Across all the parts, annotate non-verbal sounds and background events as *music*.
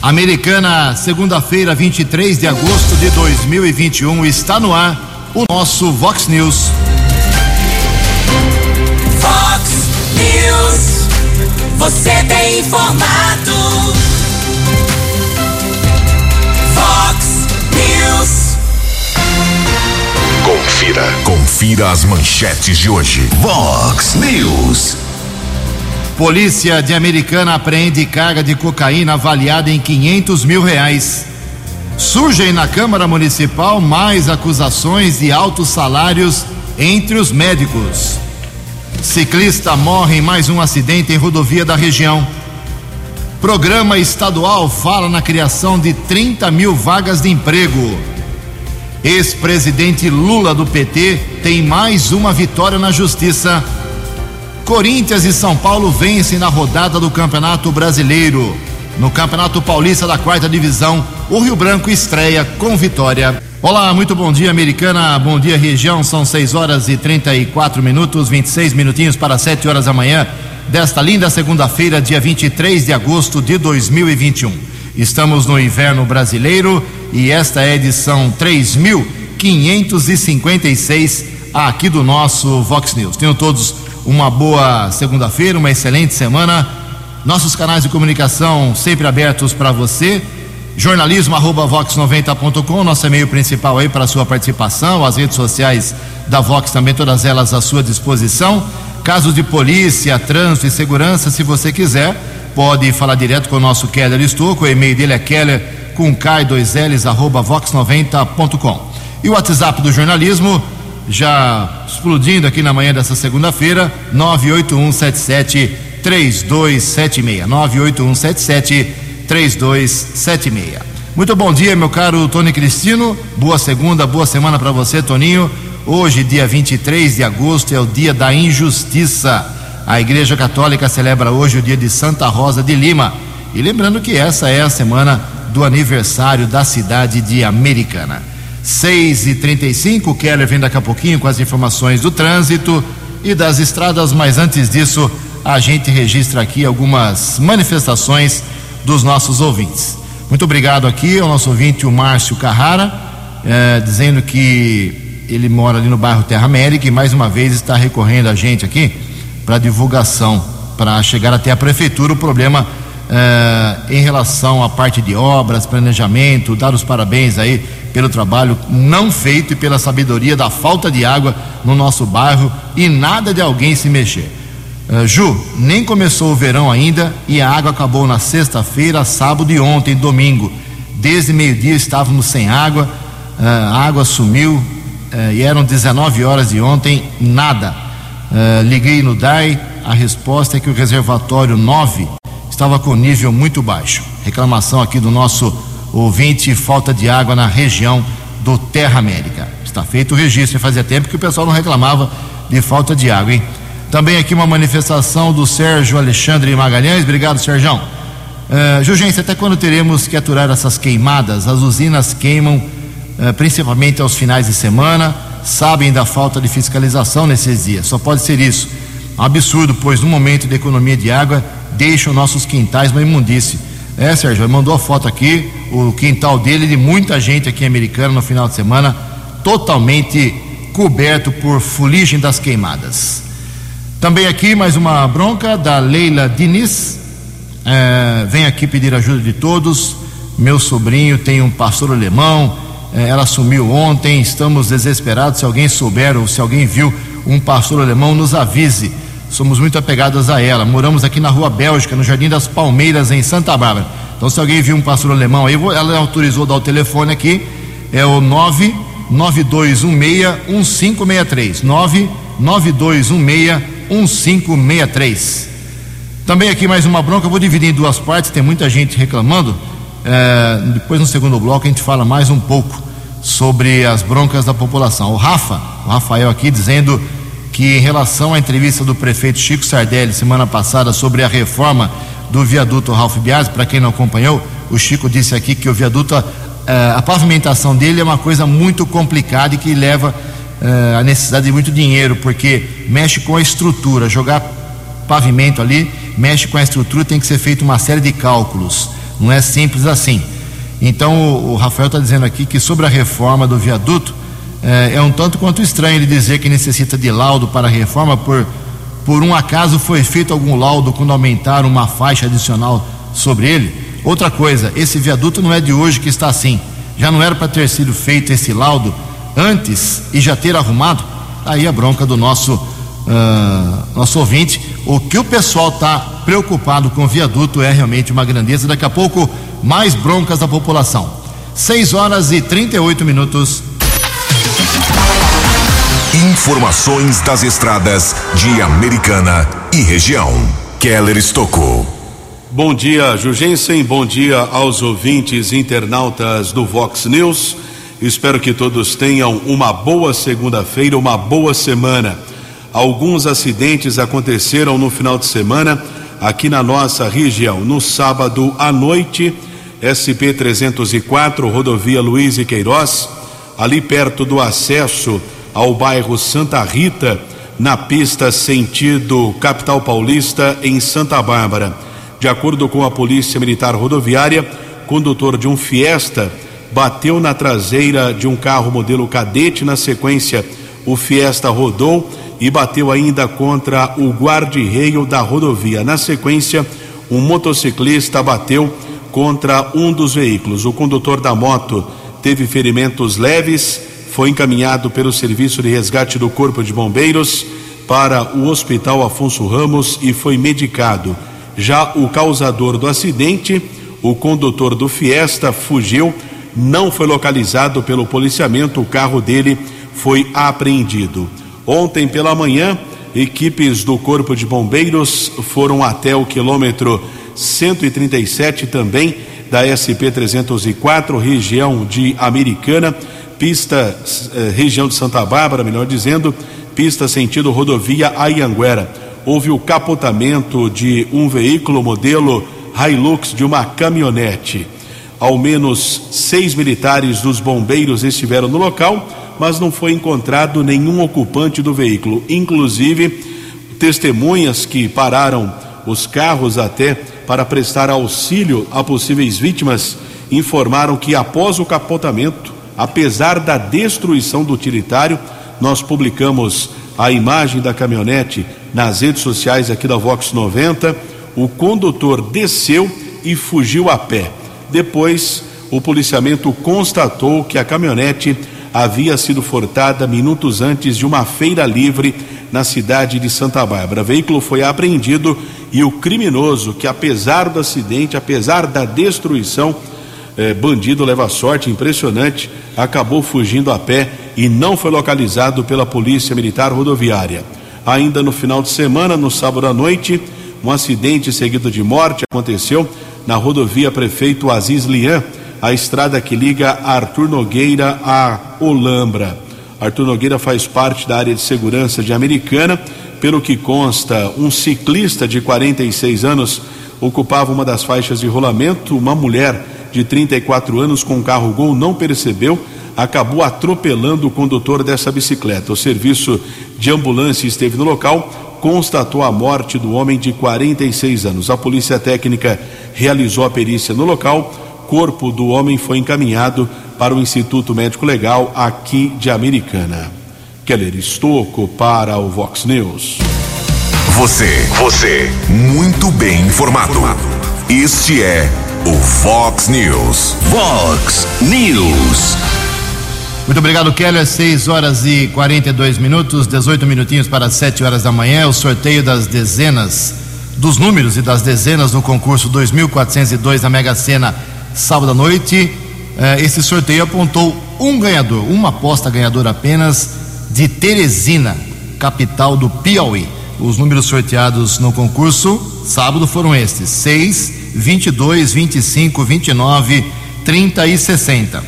Americana, segunda-feira, 23 de agosto de 2021, está no ar o nosso Vox News. Vox News, você tem informado. Vox News. Confira, confira as manchetes de hoje. Vox News. Polícia de Americana apreende carga de cocaína avaliada em 500 mil reais. Surgem na Câmara Municipal mais acusações de altos salários entre os médicos. Ciclista morre em mais um acidente em rodovia da região. Programa estadual fala na criação de 30 mil vagas de emprego. Ex-presidente Lula do PT tem mais uma vitória na justiça. Corinthians e São Paulo vencem na rodada do Campeonato Brasileiro. No Campeonato Paulista da Quarta Divisão, o Rio Branco estreia com vitória. Olá, muito bom dia, Americana. Bom dia, região. São 6 horas e 34 minutos, 26 minutinhos para 7 horas da manhã desta linda segunda-feira, dia 23 de agosto de 2021. Estamos no inverno brasileiro e esta é a edição 3556 aqui do nosso Vox News. Tenham todos uma boa segunda-feira, uma excelente semana. Nossos canais de comunicação sempre abertos para você. Jornalismo arroba vox90.com, nosso e-mail principal aí para sua participação, as redes sociais da Vox também, todas elas à sua disposição. Casos de polícia, trânsito e segurança, se você quiser, pode falar direto com o nosso Keller Estouco, o e-mail dele é keller com K2Ls arroba vox90.com. E o WhatsApp do jornalismo, já explodindo aqui na manhã dessa segunda-feira, 98177 3276. 98177 3276. Muito bom dia, meu caro Tony Cristino. Boa segunda, boa semana para você, Toninho. Hoje, dia 23 de agosto, é o dia da injustiça. A Igreja Católica celebra hoje o dia de Santa Rosa de Lima. E lembrando que essa é a semana do aniversário da cidade de Americana. 6 e 35 Keller vem daqui a pouquinho com as informações do trânsito e das estradas, mas antes disso, a gente registra aqui algumas manifestações dos nossos ouvintes. Muito obrigado aqui ao nosso ouvinte, o Márcio Carrara, eh, dizendo que ele mora ali no bairro Terra América e mais uma vez está recorrendo a gente aqui para divulgação, para chegar até a prefeitura o problema eh, em relação à parte de obras, planejamento, dar os parabéns aí pelo trabalho não feito e pela sabedoria da falta de água no nosso bairro e nada de alguém se mexer. Uh, Ju, nem começou o verão ainda e a água acabou na sexta-feira, sábado e ontem, domingo. Desde meio-dia estávamos sem água, uh, a água sumiu e eram 19 horas de ontem, nada. liguei no DAI, a resposta é que o reservatório 9 estava com nível muito baixo. Reclamação aqui do nosso ouvinte, falta de água na região do Terra América. Está feito o registro, fazia tempo que o pessoal não reclamava de falta de água, hein? Também aqui uma manifestação do Sérgio Alexandre Magalhães. Obrigado, Sérgio. Uh, até quando teremos que aturar essas queimadas? As usinas queimam uh, principalmente aos finais de semana, sabem da falta de fiscalização nesses dias. Só pode ser isso. Um absurdo, pois no momento de economia de água, deixam nossos quintais uma imundície. É, Sérgio, ele mandou a foto aqui, o quintal dele de muita gente aqui americana no final de semana, totalmente coberto por fuligem das queimadas. Também aqui mais uma bronca da Leila Diniz. É, vem aqui pedir ajuda de todos. Meu sobrinho tem um pastor alemão. É, ela sumiu ontem. Estamos desesperados. Se alguém souber ou se alguém viu um pastor alemão, nos avise. Somos muito apegadas a ela. Moramos aqui na Rua Bélgica, no Jardim das Palmeiras, em Santa Bárbara. Então, se alguém viu um pastor alemão aí, ela autorizou dar o telefone aqui. É o 99216-1563. 99216 1563. Também aqui mais uma bronca, vou dividir em duas partes, tem muita gente reclamando. É, depois no segundo bloco a gente fala mais um pouco sobre as broncas da população. O Rafa, o Rafael aqui dizendo que em relação à entrevista do prefeito Chico Sardelli semana passada sobre a reforma do viaduto Ralph Biasi, para quem não acompanhou, o Chico disse aqui que o viaduto, a, a pavimentação dele é uma coisa muito complicada e que leva a necessidade de muito dinheiro, porque mexe com a estrutura, jogar pavimento ali, mexe com a estrutura, tem que ser feito uma série de cálculos. Não é simples assim. Então o Rafael está dizendo aqui que sobre a reforma do viaduto é, é um tanto quanto estranho ele dizer que necessita de laudo para a reforma por por um acaso foi feito algum laudo quando aumentaram uma faixa adicional sobre ele? Outra coisa, esse viaduto não é de hoje que está assim. Já não era para ter sido feito esse laudo antes e já ter arrumado? Aí a bronca do nosso uh, nosso ouvinte. O que o pessoal está preocupado com o viaduto é realmente uma grandeza. Daqui a pouco, mais broncas da população. 6 horas e 38 minutos. Informações das estradas de Americana e região. Keller Estocou. Bom dia, Jugensen. Bom dia aos ouvintes internautas do Vox News. Espero que todos tenham uma boa segunda-feira, uma boa semana. Alguns acidentes aconteceram no final de semana aqui na nossa região. No sábado à noite, SP 304, rodovia Luiz e Queiroz, ali perto do acesso ao bairro Santa Rita, na pista sentido capital paulista, em Santa Bárbara. De acordo com a Polícia Militar Rodoviária, condutor de um Fiesta bateu na traseira de um carro modelo cadete. Na sequência, o Fiesta rodou e bateu ainda contra o guarda-reio da rodovia. Na sequência, um motociclista bateu contra um dos veículos. O condutor da moto teve ferimentos leves foi encaminhado pelo Serviço de Resgate do Corpo de Bombeiros para o Hospital Afonso Ramos e foi medicado. Já o causador do acidente, o condutor do Fiesta, fugiu, não foi localizado pelo policiamento, o carro dele foi apreendido. Ontem pela manhã, equipes do Corpo de Bombeiros foram até o quilômetro 137 também da SP 304, região de Americana pista eh, região de Santa Bárbara, melhor dizendo, pista sentido rodovia Ayanguera. Houve o capotamento de um veículo modelo Hilux de uma caminhonete. Ao menos seis militares dos bombeiros estiveram no local, mas não foi encontrado nenhum ocupante do veículo. Inclusive, testemunhas que pararam os carros até para prestar auxílio a possíveis vítimas informaram que após o capotamento apesar da destruição do utilitário, nós publicamos a imagem da caminhonete nas redes sociais aqui da Vox 90. O condutor desceu e fugiu a pé. Depois, o policiamento constatou que a caminhonete havia sido furtada minutos antes de uma feira livre na cidade de Santa Bárbara. O veículo foi apreendido e o criminoso, que apesar do acidente, apesar da destruição, é, bandido leva sorte impressionante, acabou fugindo a pé e não foi localizado pela Polícia Militar Rodoviária. Ainda no final de semana, no sábado à noite, um acidente seguido de morte aconteceu na rodovia Prefeito Aziz Lian, a estrada que liga Arthur Nogueira a Olambra. Arthur Nogueira faz parte da área de segurança de Americana. Pelo que consta, um ciclista de 46 anos ocupava uma das faixas de rolamento. Uma mulher de 34 anos com carro Gol não percebeu, acabou atropelando o condutor dessa bicicleta. O serviço de ambulância esteve no local, constatou a morte do homem de 46 anos. A polícia técnica realizou a perícia no local. Corpo do homem foi encaminhado para o Instituto Médico Legal aqui de Americana. Keller Estocco para o Vox News. Você, você, muito bem informado. Este é o Fox News. Fox News. Muito obrigado, Keller. 6 horas e 42 minutos, 18 minutinhos para 7 horas da manhã. O sorteio das dezenas, dos números e das dezenas no concurso 2402 da Mega Sena, sábado à noite. Eh, esse sorteio apontou um ganhador, uma aposta ganhadora apenas de Teresina, capital do Piauí. Os números sorteados no concurso sábado foram estes: 6, 22, 25, 29, 30 e 60.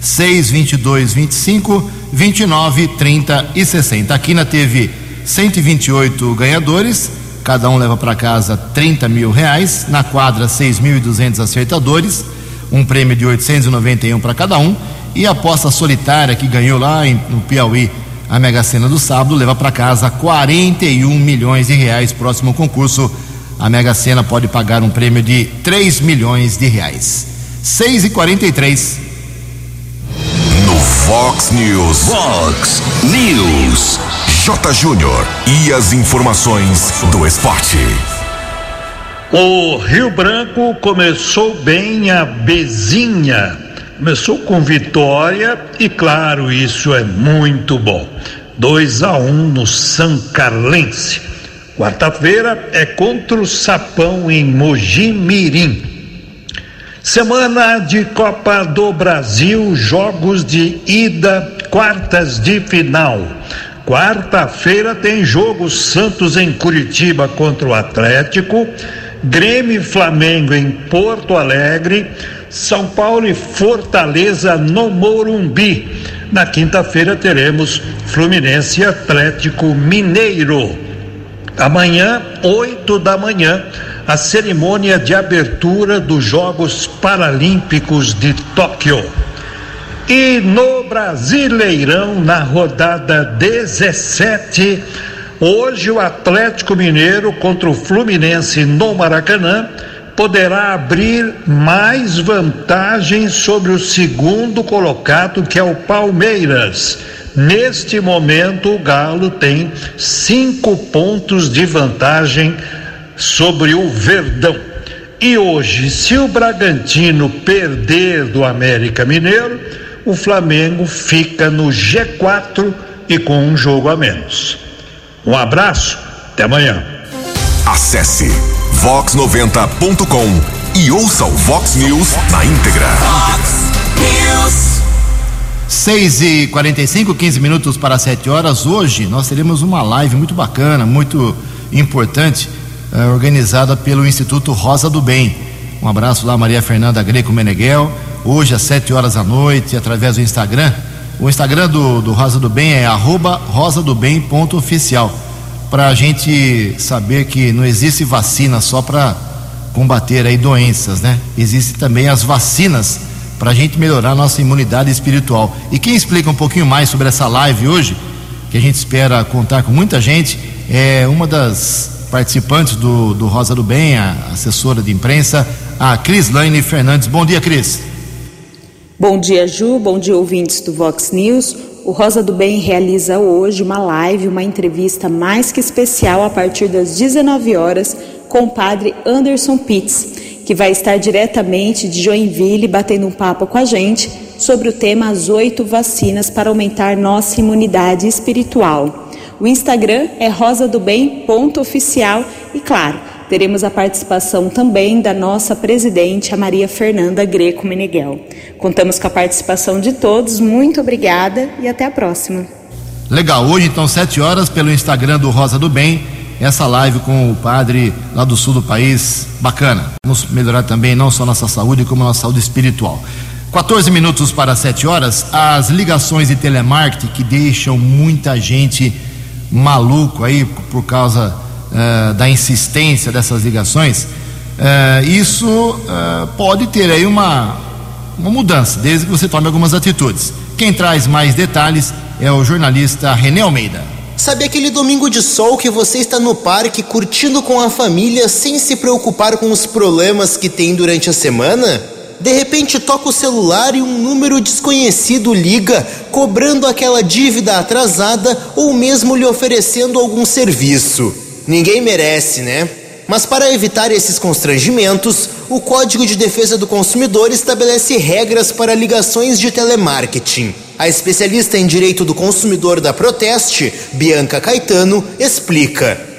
6, 22, 25, 29, 30 e 60. A Quina teve 128 ganhadores, cada um leva para casa 30 mil reais. Na quadra, 6.200 acertadores, um prêmio de 891 para cada um. E a aposta solitária que ganhou lá em, no Piauí a Mega Sena do sábado leva para casa 41 milhões de reais. Próximo concurso a Mega Sena pode pagar um prêmio de 3 milhões de reais. 6 e 43 No Fox News. Fox News. J. Júnior. E as informações do esporte. O Rio Branco começou bem a Bezinha. Começou com vitória e, claro, isso é muito bom. 2 a 1 um no São Carlense. Quarta-feira é contra o Sapão em Mojimirim. Semana de Copa do Brasil, jogos de ida, quartas de final. Quarta-feira tem jogo Santos em Curitiba contra o Atlético, Grêmio e Flamengo em Porto Alegre, São Paulo e Fortaleza no Morumbi. Na quinta-feira teremos Fluminense e Atlético Mineiro. Amanhã, 8 da manhã, a cerimônia de abertura dos Jogos Paralímpicos de Tóquio. E no Brasileirão, na rodada 17, hoje o Atlético Mineiro contra o Fluminense no Maracanã poderá abrir mais vantagens sobre o segundo colocado, que é o Palmeiras. Neste momento, o Galo tem cinco pontos de vantagem sobre o Verdão. E hoje, se o Bragantino perder do América Mineiro, o Flamengo fica no G4 e com um jogo a menos. Um abraço, até amanhã. Acesse vox90.com e ouça o Vox News na íntegra. Fox News. 6 e 45 15 minutos para 7 horas. Hoje nós teremos uma live muito bacana, muito importante, eh, organizada pelo Instituto Rosa do Bem. Um abraço lá, Maria Fernanda Greco Meneghel. Hoje às 7 horas da noite, através do Instagram. O Instagram do, do Rosa do Bem é rosadobem.oficial. Para a gente saber que não existe vacina só para combater aí doenças, né? Existem também as vacinas para a gente melhorar nossa imunidade espiritual. E quem explica um pouquinho mais sobre essa live hoje, que a gente espera contar com muita gente, é uma das participantes do, do Rosa do Bem, a assessora de imprensa, a Cris Lane Fernandes. Bom dia, Cris. Bom dia, Ju. Bom dia, ouvintes do Vox News. O Rosa do Bem realiza hoje uma live, uma entrevista mais que especial a partir das 19 horas com o padre Anderson Pitts, que vai estar diretamente de Joinville batendo um papo com a gente sobre o tema As oito vacinas para aumentar nossa imunidade espiritual. O Instagram é rosadobem.oficial e, claro, teremos a participação também da nossa presidente, a Maria Fernanda Greco Meneghel. Contamos com a participação de todos, muito obrigada e até a próxima. Legal, hoje então, 7 horas, pelo Instagram do Rosa do Bem, essa live com o padre lá do sul do país, bacana. Vamos melhorar também não só nossa saúde, como nossa saúde espiritual. 14 minutos para 7 horas, as ligações de telemarketing que deixam muita gente maluco aí por causa uh, da insistência dessas ligações, uh, isso uh, pode ter aí uma, uma mudança, desde que você tome algumas atitudes. Quem traz mais detalhes é o jornalista René Almeida. Sabe aquele domingo de sol que você está no parque curtindo com a família sem se preocupar com os problemas que tem durante a semana? De repente toca o celular e um número desconhecido liga, cobrando aquela dívida atrasada ou mesmo lhe oferecendo algum serviço. Ninguém merece, né? Mas para evitar esses constrangimentos, o Código de Defesa do Consumidor estabelece regras para ligações de telemarketing. A especialista em direito do consumidor da Proteste, Bianca Caetano, explica.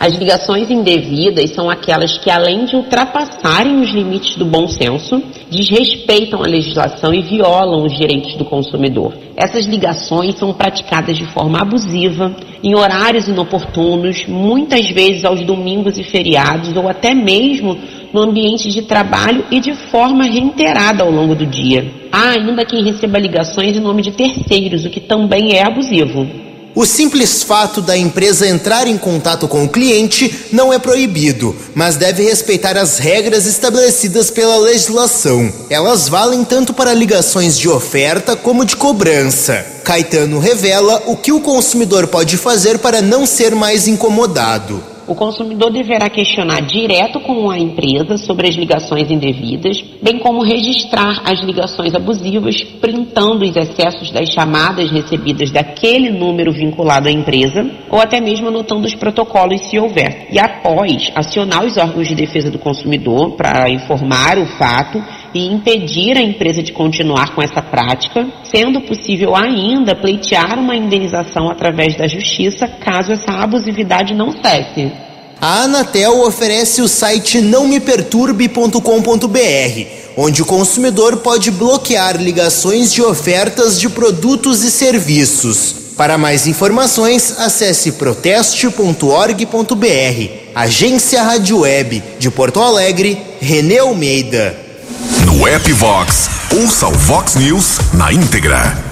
As ligações indevidas são aquelas que, além de ultrapassarem os limites do bom senso, desrespeitam a legislação e violam os direitos do consumidor. Essas ligações são praticadas de forma abusiva, em horários inoportunos, muitas vezes aos domingos e feriados, ou até mesmo no ambiente de trabalho e de forma reiterada ao longo do dia. Há ainda quem receba ligações em nome de terceiros, o que também é abusivo. O simples fato da empresa entrar em contato com o cliente não é proibido, mas deve respeitar as regras estabelecidas pela legislação. Elas valem tanto para ligações de oferta como de cobrança. Caetano revela o que o consumidor pode fazer para não ser mais incomodado. O consumidor deverá questionar direto com a empresa sobre as ligações indevidas, bem como registrar as ligações abusivas, printando os excessos das chamadas recebidas daquele número vinculado à empresa, ou até mesmo anotando os protocolos se houver. E após, acionar os órgãos de defesa do consumidor para informar o fato e impedir a empresa de continuar com essa prática, sendo possível ainda pleitear uma indenização através da justiça caso essa abusividade não cesse. A Anatel oferece o site nãomeperturbe.com.br, onde o consumidor pode bloquear ligações de ofertas de produtos e serviços. Para mais informações, acesse proteste.org.br. Agência Rádio Web de Porto Alegre, Renê Almeida. No app Vox, ouça o Vox News na íntegra.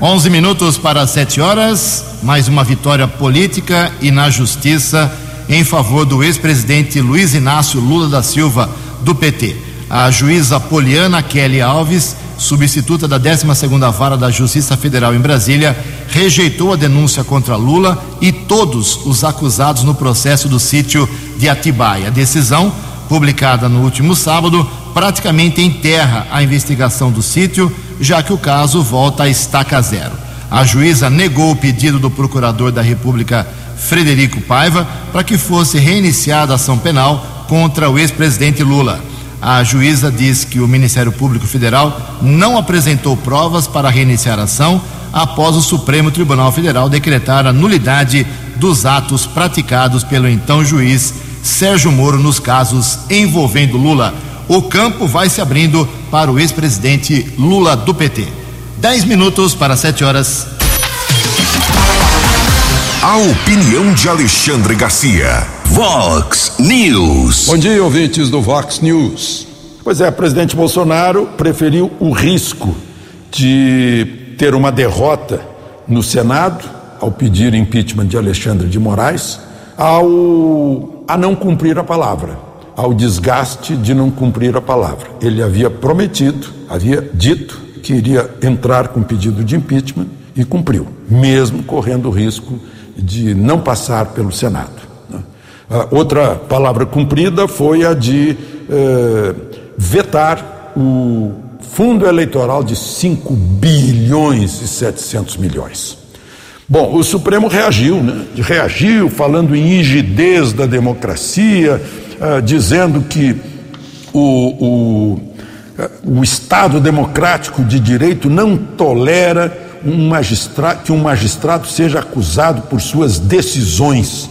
11 minutos para 7 horas, mais uma vitória política e na justiça em favor do ex-presidente Luiz Inácio Lula da Silva, do PT. A juíza Poliana Kelly Alves, substituta da 12ª Vara da Justiça Federal em Brasília, rejeitou a denúncia contra Lula e todos os acusados no processo do sítio de Atibaia. A decisão, publicada no último sábado, praticamente enterra a investigação do sítio, já que o caso volta a estaca zero. A juíza negou o pedido do procurador da República Frederico Paiva para que fosse reiniciada a ação penal contra o ex-presidente Lula. A juíza diz que o Ministério Público Federal não apresentou provas para reiniciar a ação após o Supremo Tribunal Federal decretar a nulidade dos atos praticados pelo então juiz Sérgio Moro nos casos envolvendo Lula. O campo vai se abrindo para o ex-presidente Lula do PT. Dez minutos para sete horas. A opinião de Alexandre Garcia. Vox News. Bom dia, ouvintes do Vox News. Pois é, o presidente Bolsonaro preferiu o risco de ter uma derrota no Senado ao pedir impeachment de Alexandre de Moraes, ao a não cumprir a palavra, ao desgaste de não cumprir a palavra. Ele havia prometido, havia dito que iria entrar com pedido de impeachment e cumpriu, mesmo correndo o risco de não passar pelo Senado. né? Outra palavra cumprida foi a de eh, vetar o fundo eleitoral de 5 bilhões e 700 milhões. Bom, o Supremo reagiu, né? Reagiu falando em rigidez da democracia, ah, dizendo que o, o, o Estado democrático de direito não tolera um que um magistrado seja acusado por suas decisões,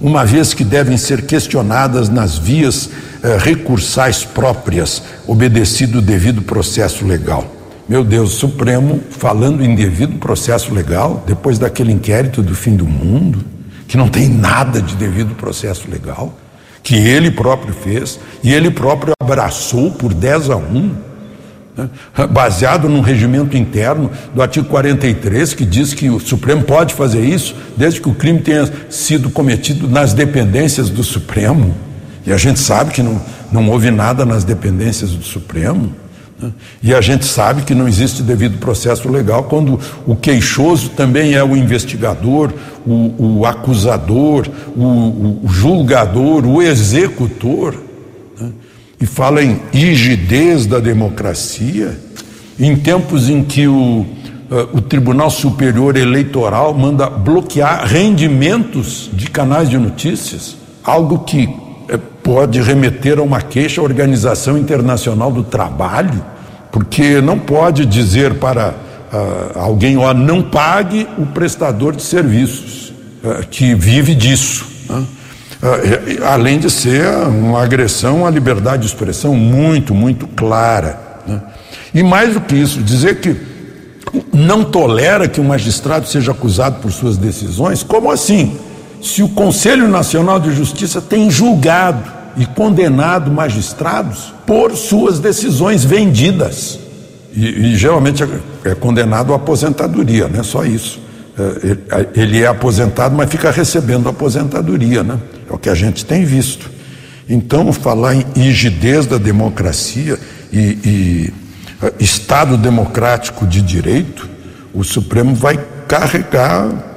uma vez que devem ser questionadas nas vias eh, recursais próprias, obedecido o devido processo legal. Meu Deus, Supremo falando em devido processo legal, depois daquele inquérito do fim do mundo, que não tem nada de devido processo legal, que ele próprio fez e ele próprio abraçou por 10 a 1 né, baseado num regimento interno do artigo 43, que diz que o Supremo pode fazer isso desde que o crime tenha sido cometido nas dependências do Supremo. E a gente sabe que não, não houve nada nas dependências do Supremo. Né, E a gente sabe que não existe devido processo legal quando o queixoso também é o investigador, o, o acusador, o, o julgador, o executor e fala em rigidez da democracia, em tempos em que o, eh, o Tribunal Superior Eleitoral manda bloquear rendimentos de canais de notícias, algo que pode remeter a uma queixa à Organização Internacional do Trabalho, porque não pode dizer para ah, alguém, ó, não pague o prestador de serviços, eh, que vive disso. Né? Ah, além de ser uma agressão à liberdade de expressão muito, muito clara. Né? E mais do que isso, dizer que não tolera que o magistrado seja acusado por suas decisões, como assim? Se o Conselho Nacional de Justiça tem julgado e condenado magistrados por suas decisões vendidas. E, e geralmente é, é condenado à aposentadoria, não é só isso. É, ele é aposentado, mas fica recebendo aposentadoria, né? É o que a gente tem visto. Então, falar em rigidez da democracia e, e Estado democrático de direito, o Supremo vai carregar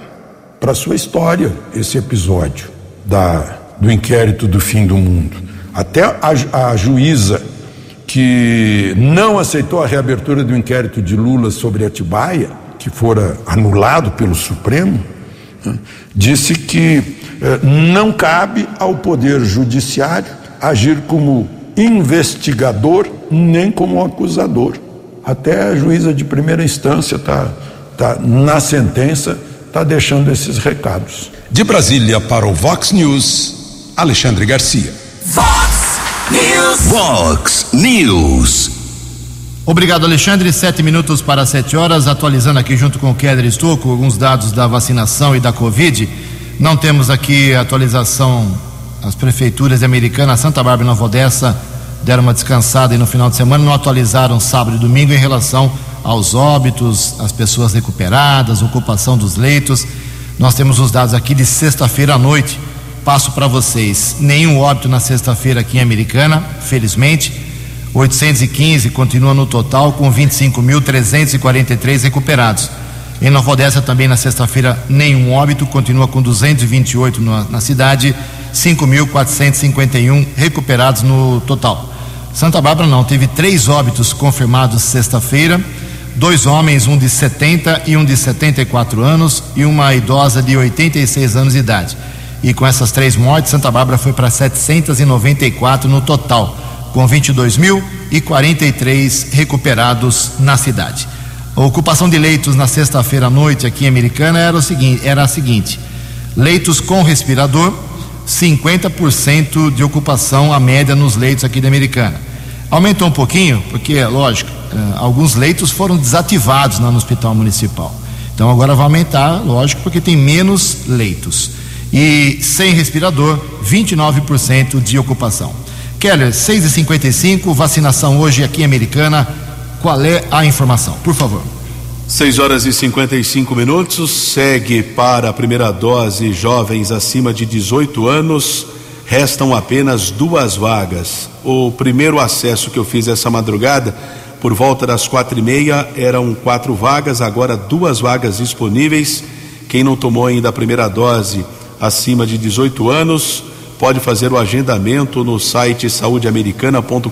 para sua história esse episódio da do inquérito do fim do mundo. Até a, a juíza que não aceitou a reabertura do inquérito de Lula sobre Atibaia, que fora anulado pelo Supremo, né, disse que eh, não cabe ao Poder Judiciário agir como investigador nem como acusador. Até a juíza de primeira instância está tá, na sentença, está deixando esses recados. De Brasília para o Vox News, Alexandre Garcia. Vox News. Vox News. Obrigado, Alexandre. Sete minutos para sete horas. Atualizando aqui junto com o Keller Estocco alguns dados da vacinação e da Covid. Não temos aqui atualização. As prefeituras americanas, Santa Bárbara e Nova Odessa, deram uma descansada e no final de semana não atualizaram sábado e domingo em relação aos óbitos, as pessoas recuperadas, ocupação dos leitos. Nós temos os dados aqui de sexta-feira à noite. Passo para vocês. Nenhum óbito na sexta-feira aqui em Americana, felizmente. 815 continua no total com 25.343 recuperados. Em Nova Odessa também na sexta-feira nenhum óbito, continua com 228 na, na cidade, 5.451 recuperados no total. Santa Bárbara não, teve três óbitos confirmados sexta-feira, dois homens, um de 70 e um de 74 anos e uma idosa de 86 anos de idade. E com essas três mortes, Santa Bárbara foi para 794 no total com 22.043 recuperados na cidade. A ocupação de leitos na sexta-feira à noite aqui em Americana era, o seguinte, era a seguinte: leitos com respirador, 50% de ocupação a média nos leitos aqui da Americana. Aumentou um pouquinho, porque, lógico, alguns leitos foram desativados lá no Hospital Municipal. Então agora vai aumentar, lógico, porque tem menos leitos. E sem respirador, 29% de ocupação. Keller, 6 e 55 vacinação hoje aqui em Americana. Qual é a informação? Por favor. 6 horas e 55 minutos. Segue para a primeira dose jovens acima de 18 anos. Restam apenas duas vagas. O primeiro acesso que eu fiz essa madrugada, por volta das quatro e meia, eram quatro vagas, agora duas vagas disponíveis. Quem não tomou ainda a primeira dose acima de 18 anos, pode fazer o agendamento no site saudeamericana.com.br,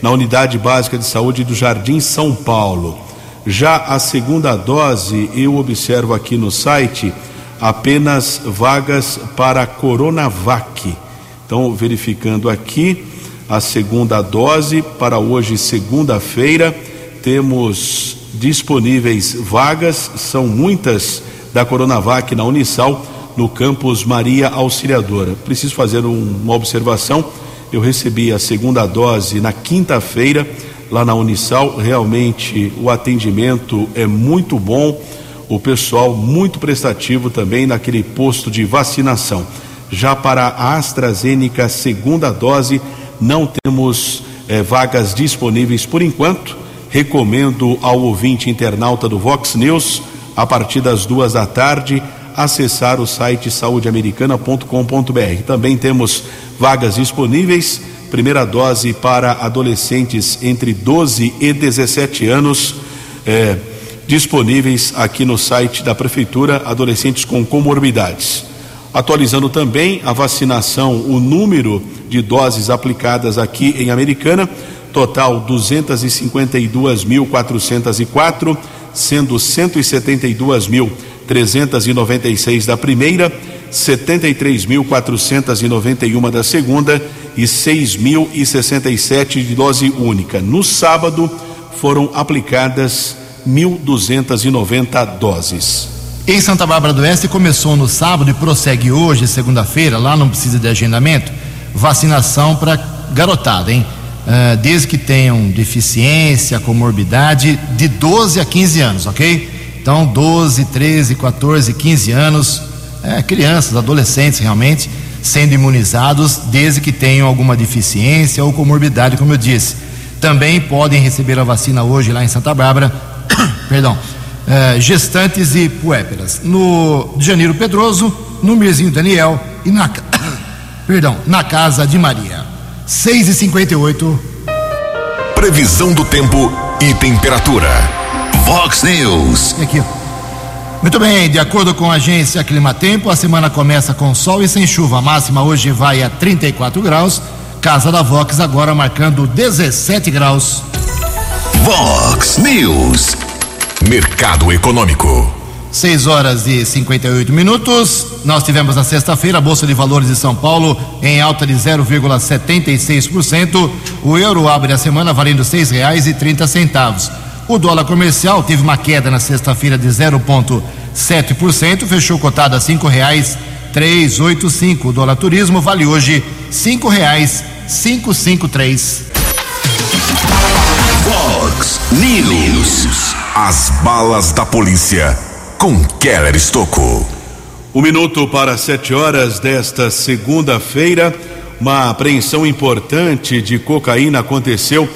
na unidade básica de saúde do Jardim São Paulo. Já a segunda dose, eu observo aqui no site apenas vagas para Coronavac. Então, verificando aqui a segunda dose para hoje, segunda-feira, temos disponíveis vagas, são muitas da Coronavac na Unisal no campus Maria Auxiliadora. Preciso fazer um, uma observação. Eu recebi a segunda dose na quinta-feira lá na Unisal. Realmente o atendimento é muito bom, o pessoal muito prestativo também naquele posto de vacinação. Já para a AstraZeneca, segunda dose, não temos eh, vagas disponíveis por enquanto. Recomendo ao ouvinte internauta do Vox News, a partir das duas da tarde, acessar o site saudeamericana.com.br. Também temos vagas disponíveis, primeira dose para adolescentes entre 12 e 17 anos, é, disponíveis aqui no site da Prefeitura, adolescentes com comorbidades. Atualizando também a vacinação, o número de doses aplicadas aqui em Americana, total 252.404, sendo 172 mil 396 da primeira, 73.491 da segunda 6.067 de dose única. No sábado foram aplicadas 1.290 doses. Em Santa Bárbara do Oeste começou no sábado e prossegue hoje, segunda-feira, lá não precisa de agendamento, vacinação para garotada, hein? Uh, desde que tenham deficiência, comorbidade, de 12 a 15 anos, ok? Então, 12, 13, 14, 15 anos, é, crianças, adolescentes realmente, sendo imunizados desde que tenham alguma deficiência ou comorbidade, como eu disse. Também podem receber a vacina hoje lá em Santa Bárbara, *coughs* perdão, é, gestantes e puéperas. No Janeiro Pedroso, no Mirzinho Daniel e na, *coughs* perdão, na Casa de Maria. 6 e 58 Previsão do tempo e temperatura. Vox News. Aqui. Muito bem, de acordo com a agência Climatempo, a semana começa com sol e sem chuva. A máxima hoje vai a 34 graus. Casa da Vox agora marcando 17 graus. Vox News. Mercado Econômico. 6 horas e 58 minutos. Nós tivemos na sexta-feira a Bolsa de Valores de São Paulo em alta de 0,76%. O euro abre a semana valendo R$ 6,30. O dólar comercial teve uma queda na sexta-feira de 0,7%, fechou cotado a R$ 5,385. O dólar turismo vale hoje R$ 5,553. Fox News. As balas da polícia com Keller Estocou. Um minuto para sete horas desta segunda-feira, uma apreensão importante de cocaína aconteceu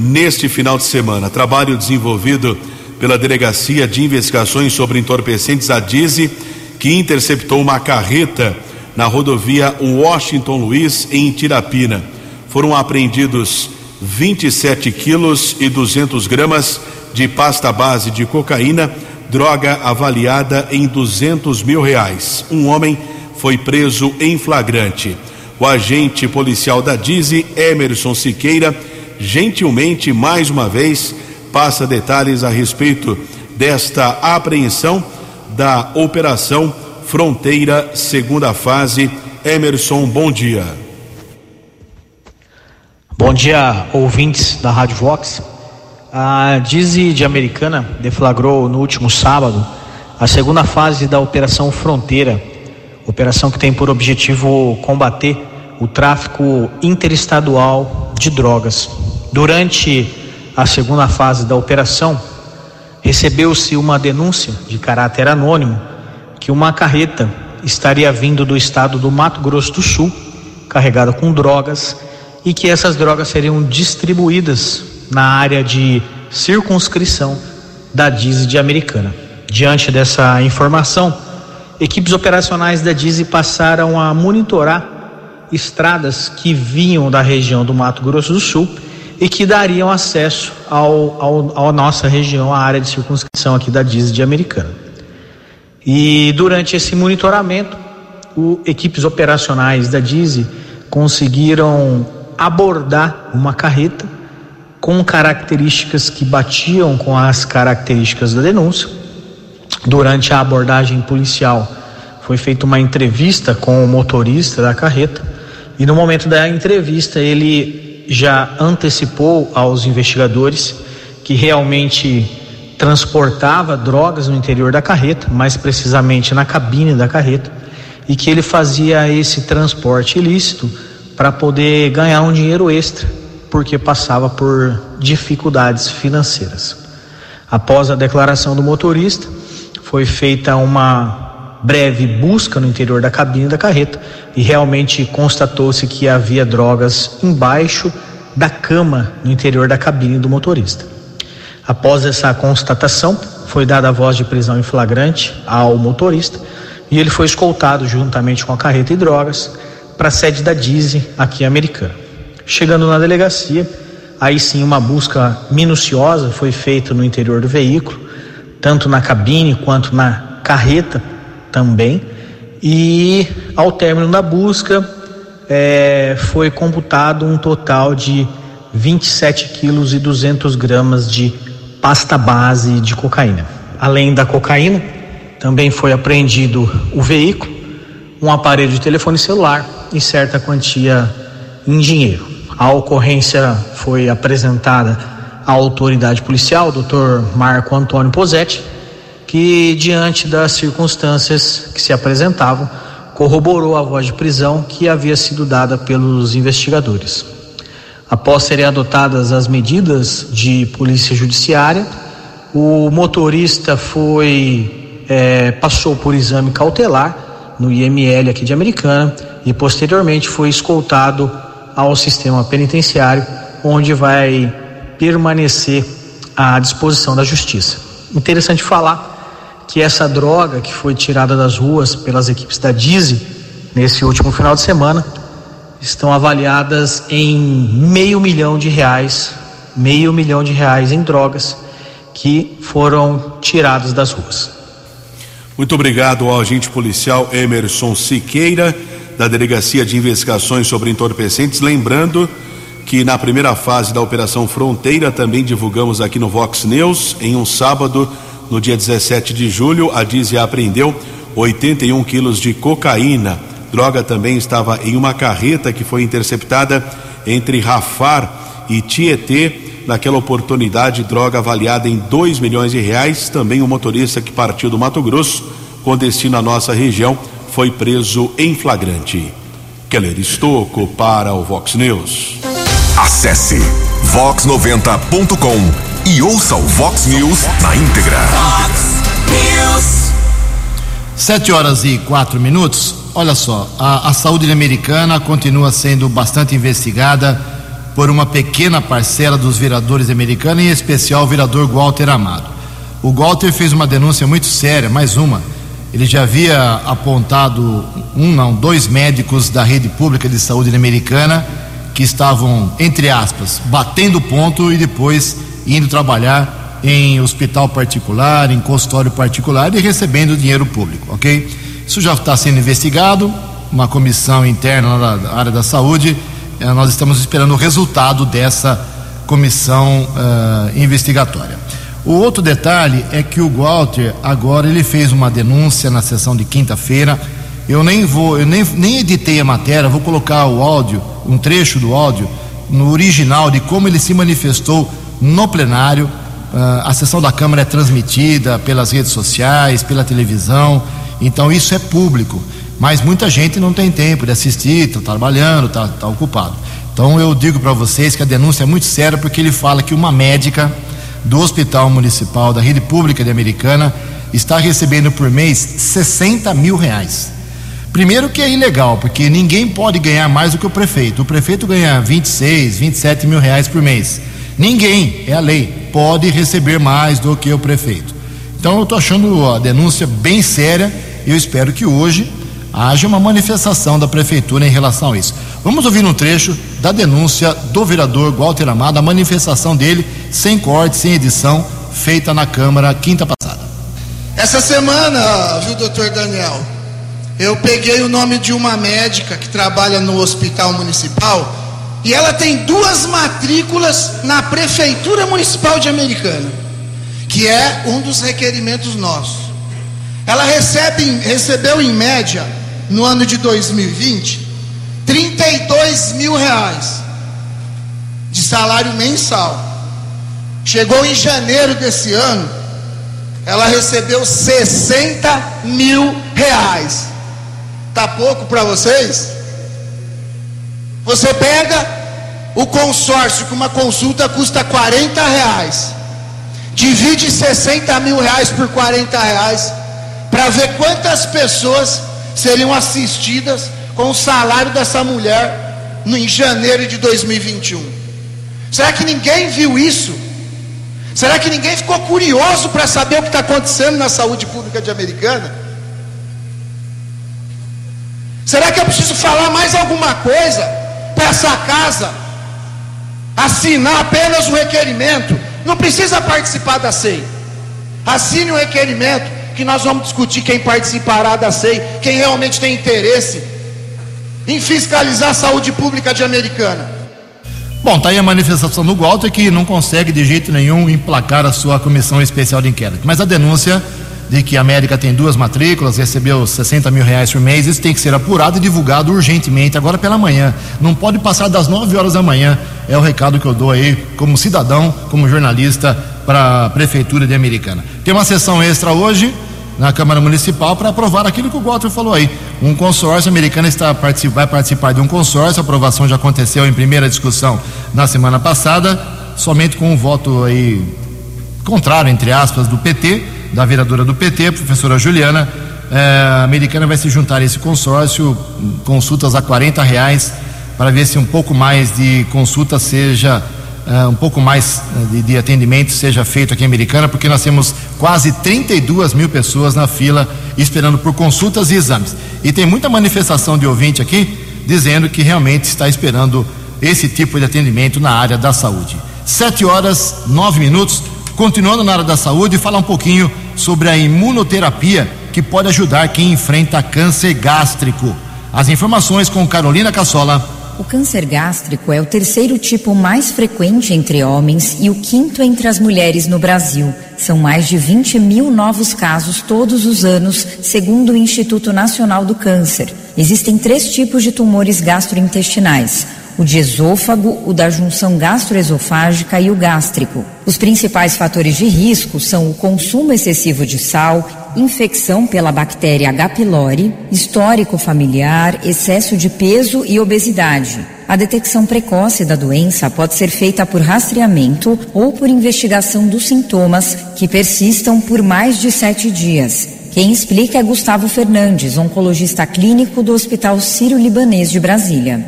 neste final de semana. Trabalho desenvolvido pela Delegacia de Investigações sobre Entorpecentes, a DIZI, que interceptou uma carreta na rodovia Washington Luiz, em Tirapina. Foram apreendidos 27 quilos e 200 gramas de pasta base de cocaína, droga avaliada em 200 mil reais. Um homem foi preso em flagrante. O agente policial da DIZI, Emerson Siqueira, gentilmente, mais uma vez, passa detalhes a respeito desta apreensão da Operação Fronteira, segunda fase. Emerson, bom dia. Bom dia, ouvintes da Rádio Vox. A Dizi de Americana deflagrou no último sábado a segunda fase da Operação Fronteira, operação que tem por objetivo combater o tráfico interestadual de drogas. Durante a segunda fase da operação, recebeu-se uma denúncia de caráter anônimo que uma carreta estaria vindo do estado do Mato Grosso do Sul, carregada com drogas e que essas drogas seriam distribuídas na área de circunscrição da DISE de Americana. Diante dessa informação, equipes operacionais da DISE passaram a monitorar estradas que vinham da região do Mato Grosso do Sul e que dariam acesso à nossa região, à área de circunscrição aqui da DISE de Americana. E durante esse monitoramento, o, equipes operacionais da DISE conseguiram abordar uma carreta com características que batiam com as características da denúncia. Durante a abordagem policial, foi feita uma entrevista com o motorista da carreta e no momento da entrevista ele já antecipou aos investigadores que realmente transportava drogas no interior da carreta, mais precisamente na cabine da carreta, e que ele fazia esse transporte ilícito para poder ganhar um dinheiro extra, porque passava por dificuldades financeiras. Após a declaração do motorista, foi feita uma breve busca no interior da cabine da carreta e realmente constatou-se que havia drogas embaixo da cama no interior da cabine do motorista. Após essa constatação, foi dada a voz de prisão em flagrante ao motorista e ele foi escoltado juntamente com a carreta e drogas para a sede da DISE aqui Americana. Chegando na delegacia, aí sim uma busca minuciosa foi feita no interior do veículo, tanto na cabine quanto na carreta também. E ao término da busca, é, foi computado um total de 27 quilos e 200 gramas de pasta base de cocaína. Além da cocaína, também foi apreendido o veículo, um aparelho de telefone celular e certa quantia em dinheiro. A ocorrência foi apresentada à autoridade policial, doutor Marco Antônio Posetti, que, diante das circunstâncias que se apresentavam, corroborou a voz de prisão que havia sido dada pelos investigadores. Após serem adotadas as medidas de polícia judiciária, o motorista foi é, passou por exame cautelar no IML aqui de Americana e posteriormente foi escoltado ao sistema penitenciário, onde vai permanecer à disposição da justiça. Interessante falar que essa droga que foi tirada das ruas pelas equipes da DIZI nesse último final de semana estão avaliadas em meio milhão de reais, meio milhão de reais em drogas que foram tiradas das ruas. Muito obrigado ao agente policial Emerson Siqueira, da Delegacia de Investigações sobre Entorpecentes. Lembrando que na primeira fase da Operação Fronteira, também divulgamos aqui no Vox News, em um sábado, no dia 17 de julho, a Dizia apreendeu 81 quilos de cocaína. Droga também estava em uma carreta que foi interceptada entre Rafar e Tietê. Naquela oportunidade, droga avaliada em 2 milhões de reais. Também o um motorista que partiu do Mato Grosso com destino à nossa região foi preso em flagrante. Keller Estocco para o Vox News. Acesse vox90.com e ouça o Vox News na íntegra. Vox News. Sete horas e quatro minutos. Olha só, a, a saúde americana continua sendo bastante investigada por uma pequena parcela dos vereadores americanos, em especial o vereador Walter Amado. O Walter fez uma denúncia muito séria, mais uma. Ele já havia apontado um, não, dois médicos da rede pública de saúde americana que estavam, entre aspas, batendo ponto e depois indo trabalhar em hospital particular, em consultório particular e recebendo dinheiro público, ok? Isso já está sendo investigado, uma comissão interna na área da saúde. Eh, nós estamos esperando o resultado dessa comissão uh, investigatória. O outro detalhe é que o Walter agora ele fez uma denúncia na sessão de quinta-feira. Eu nem vou, eu nem, nem editei a matéria, vou colocar o áudio, um trecho do áudio no original de como ele se manifestou no plenário. Uh, a sessão da Câmara é transmitida pelas redes sociais, pela televisão, então isso é público. Mas muita gente não tem tempo de assistir, está trabalhando, está tá ocupado. Então eu digo para vocês que a denúncia é muito séria porque ele fala que uma médica do Hospital Municipal da Rede Pública de Americana está recebendo por mês 60 mil reais. Primeiro que é ilegal, porque ninguém pode ganhar mais do que o prefeito. O prefeito ganha 26, 27 mil reais por mês. Ninguém, é a lei, pode receber mais do que o prefeito. Então eu estou achando a denúncia bem séria e eu espero que hoje haja uma manifestação da prefeitura em relação a isso. Vamos ouvir um trecho da denúncia do vereador Walter Amado, a manifestação dele, sem corte, sem edição, feita na Câmara quinta passada. Essa semana, viu, doutor Daniel, eu peguei o nome de uma médica que trabalha no hospital municipal e ela tem duas matrículas na Prefeitura Municipal de Americana, que é um dos requerimentos nossos. Ela recebe, recebeu em média, no ano de 2020, 32 mil reais de salário mensal. Chegou em janeiro desse ano, ela recebeu 60 mil reais. Tá pouco para vocês? Você pega o consórcio que uma consulta custa 40 reais, divide 60 mil reais por 40 reais, para ver quantas pessoas seriam assistidas com o salário dessa mulher no, em janeiro de 2021. Será que ninguém viu isso? Será que ninguém ficou curioso para saber o que está acontecendo na saúde pública de Americana? Será que eu preciso falar mais alguma coisa para essa casa assinar apenas o requerimento? Não precisa participar da SEI. Assine o requerimento que nós vamos discutir quem participará da SEI, quem realmente tem interesse em fiscalizar a saúde pública de Americana. Bom, tá aí a manifestação do Walter que não consegue de jeito nenhum emplacar a sua comissão especial de inquérito. Mas a denúncia de que a América tem duas matrículas, recebeu 60 mil reais por mês, isso tem que ser apurado e divulgado urgentemente, agora pela manhã. Não pode passar das 9 horas da manhã. É o recado que eu dou aí, como cidadão, como jornalista, para a Prefeitura de Americana. Tem uma sessão extra hoje na Câmara Municipal para aprovar aquilo que o Walter falou aí. Um consórcio americano está, vai participar de um consórcio, a aprovação já aconteceu em primeira discussão na semana passada, somente com um voto aí contrário, entre aspas, do PT, da vereadora do PT, professora Juliana. É, a americana vai se juntar a esse consórcio, consultas a 40 reais, para ver se um pouco mais de consulta seja uh, um pouco mais uh, de, de, atendimento seja feito aqui em Americana, porque nós temos quase 32 mil pessoas na fila esperando por consultas e exames. E tem muita manifestação de ouvinte aqui dizendo que realmente está esperando esse tipo de atendimento na área da saúde. Sete horas, nove minutos. Continuando na área da saúde, falar um pouquinho sobre a imunoterapia que pode ajudar quem enfrenta câncer gástrico. As informações com Carolina Cassola. O câncer gástrico é o terceiro tipo mais frequente entre homens e o quinto entre as mulheres no Brasil. São mais de 20 mil novos casos todos os anos, segundo o Instituto Nacional do Câncer. Existem três tipos de tumores gastrointestinais o de esôfago, o da junção gastroesofágica e o gástrico. Os principais fatores de risco são o consumo excessivo de sal, infecção pela bactéria H. pylori, histórico familiar, excesso de peso e obesidade. A detecção precoce da doença pode ser feita por rastreamento ou por investigação dos sintomas que persistam por mais de sete dias. Quem explica é Gustavo Fernandes, oncologista clínico do Hospital Sírio-Libanês de Brasília.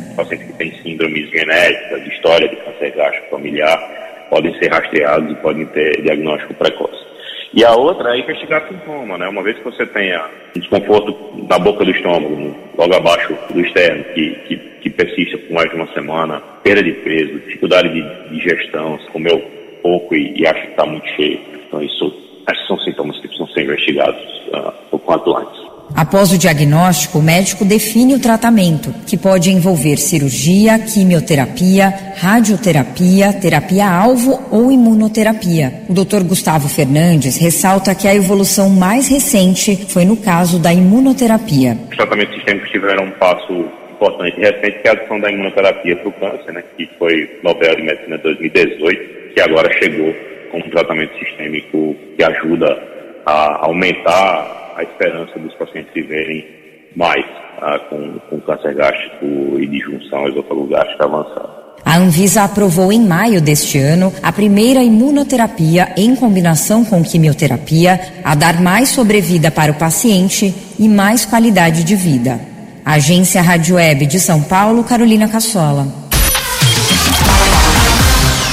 Síndromes genéticas, história de câncer gástrico familiar, podem ser rastreados e podem ter diagnóstico precoce. E a outra é investigar sintoma, né? Uma vez que você tenha desconforto na boca do estômago, logo abaixo do externo, que, que, que persiste por mais de uma semana, perda de peso, dificuldade de digestão, se comeu pouco e, e acha que está muito cheio. Então isso, esses são sintomas que precisam ser investigados uh, o quanto antes. Após o diagnóstico, o médico define o tratamento, que pode envolver cirurgia, quimioterapia, radioterapia, terapia-alvo ou imunoterapia. O Dr. Gustavo Fernandes ressalta que a evolução mais recente foi no caso da imunoterapia. Os tratamentos sistêmicos tiveram um passo importante recente, que é a adição da imunoterapia para o câncer, né, que foi Nobel de Medicina 2018, que agora chegou como um tratamento sistêmico que ajuda a aumentar a esperança dos pacientes viverem mais ah, com, com câncer gástrico e disjunção esofagogástica avançada. A Anvisa aprovou em maio deste ano a primeira imunoterapia em combinação com quimioterapia a dar mais sobrevida para o paciente e mais qualidade de vida. Agência Rádio Web de São Paulo, Carolina Cassola.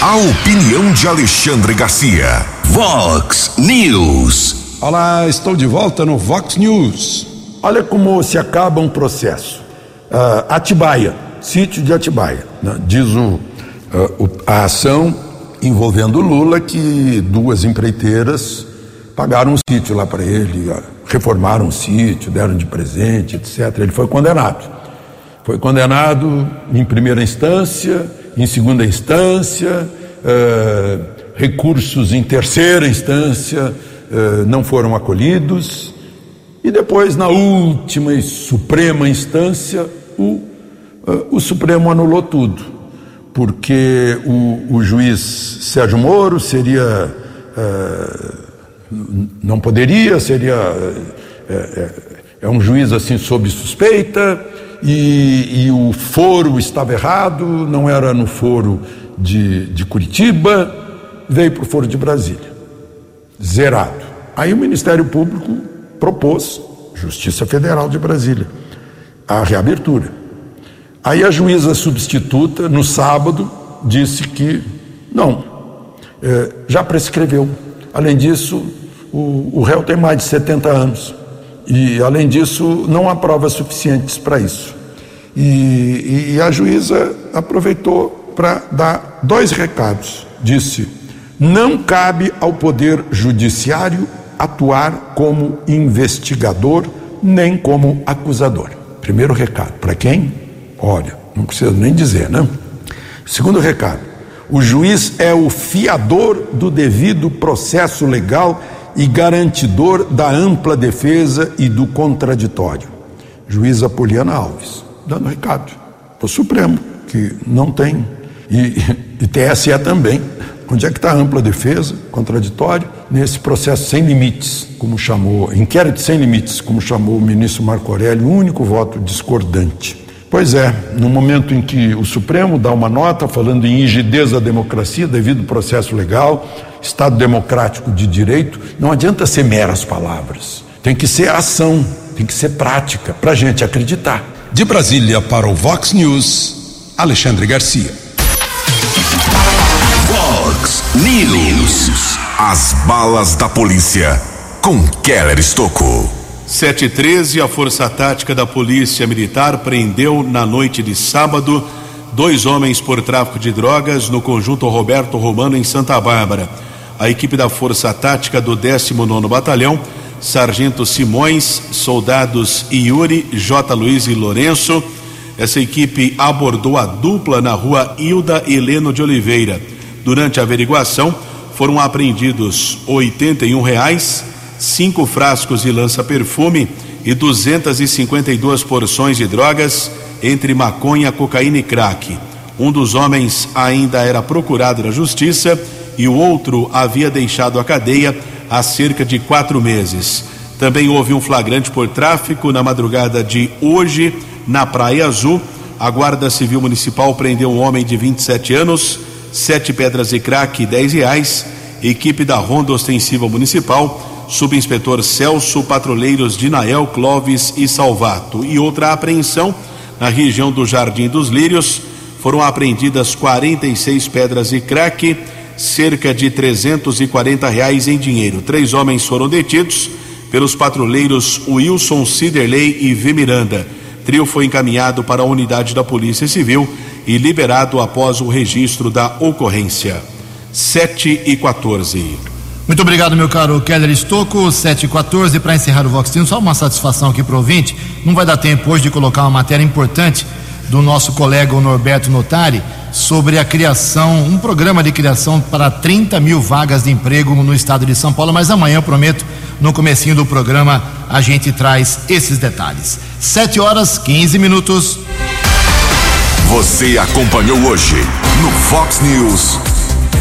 A opinião de Alexandre Garcia. Vox News. Olá, estou de volta no Vox News. Olha como se acaba um processo. Uh, Atibaia, sítio de Atibaia. Né? Diz o, uh, o, a ação envolvendo Lula que duas empreiteiras pagaram um sítio lá para ele, uh, reformaram o sítio, deram de presente, etc. Ele foi condenado. Foi condenado em primeira instância, em segunda instância, recursos em terceira instância não foram acolhidos, e depois, na última e suprema instância, o, uh, o Supremo anulou tudo, porque o, o juiz Sérgio Moro seria. Uh, não poderia, seria. É, é, um juiz assim sob suspeita, e, e, o foro estava errado, não era no foro de, de Curitiba, veio para o foro de Brasília zerado. Aí o Ministério Público propôs, Justiça Federal de Brasília, a reabertura. Aí a juíza substituta, no sábado, disse que não, é, já prescreveu. Além disso, o, o réu tem mais de 70 anos. E, além disso, não há provas suficientes para isso. E, e a juíza aproveitou para dar dois recados. Disse: não cabe ao Poder Judiciário atuar como investigador nem como acusador. Primeiro recado, para quem? Olha, não preciso nem dizer, né? Segundo recado, o juiz é o fiador do devido processo legal e garantidor da ampla defesa e do contraditório. Juíza Poliana Alves, dando recado para o Supremo, que não tem, e, *laughs* e TSE também, Onde é que está a ampla defesa, contraditório, nesse processo sem limites, como chamou, inquérito sem limites, como chamou o ministro Marco Aurélio, o único voto discordante. Pois é, no momento em que o Supremo dá uma nota falando em rigidez da democracia devido ao processo legal, Estado democrático de direito, não adianta ser meras palavras. Tem que ser ação, tem que ser prática, para a gente acreditar. De Brasília para o Vox News, Alexandre Garcia. News. As balas da polícia com Keller Estocou. 713, a Força Tática da Polícia Militar prendeu na noite de sábado dois homens por tráfico de drogas no conjunto Roberto Romano em Santa Bárbara. A equipe da Força Tática do 19 Batalhão Sargento Simões, soldados Yuri, J. Luiz e Lourenço. Essa equipe abordou a dupla na rua Hilda Heleno de Oliveira. Durante a averiguação, foram apreendidos 81 reais, cinco frascos de lança-perfume e 252 porções de drogas, entre maconha, cocaína e crack. Um dos homens ainda era procurado na justiça e o outro havia deixado a cadeia há cerca de quatro meses. Também houve um flagrante por tráfico na madrugada de hoje na Praia Azul. A Guarda Civil Municipal prendeu um homem de 27 anos, sete pedras de crack e 10 reais. Equipe da Ronda Ostensiva Municipal, subinspetor Celso, patrulheiros de Nael, Clóvis e Salvato. E outra apreensão na região do Jardim dos Lírios. Foram apreendidas 46 pedras de crack, cerca de 340 reais em dinheiro. Três homens foram detidos pelos patrulheiros Wilson Ciderley e V. Miranda. Trio foi encaminhado para a unidade da Polícia Civil e liberado após o registro da ocorrência. 7 e 14. Muito obrigado, meu caro Keller Estocco. 7 e 14 para encerrar o Vox. Só uma satisfação aqui para ouvinte. Não vai dar tempo hoje de colocar uma matéria importante do nosso colega Norberto Notari sobre a criação, um programa de criação para 30 mil vagas de emprego no estado de São Paulo, mas amanhã eu prometo, no comecinho do programa, a gente traz esses detalhes. 7 horas 15 minutos. Você acompanhou hoje no Fox News.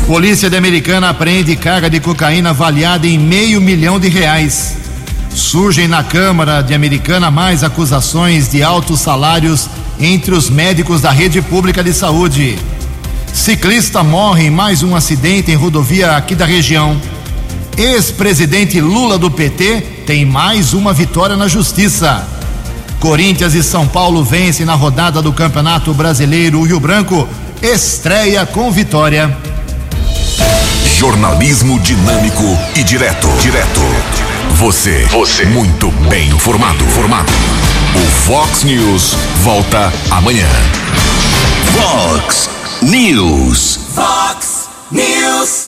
Polícia de Americana apreende carga de cocaína avaliada em meio milhão de reais. Surgem na Câmara de Americana mais acusações de altos salários entre os médicos da rede pública de saúde. Ciclista morre em mais um acidente em rodovia aqui da região. Ex-presidente Lula do PT tem mais uma vitória na justiça. Corinthians e São Paulo vencem na rodada do Campeonato Brasileiro. O Rio Branco estreia com vitória. Jornalismo dinâmico e direto. Direto. Você. Você. Muito bem informado. Formado. O Fox News volta amanhã. Fox News. Fox News.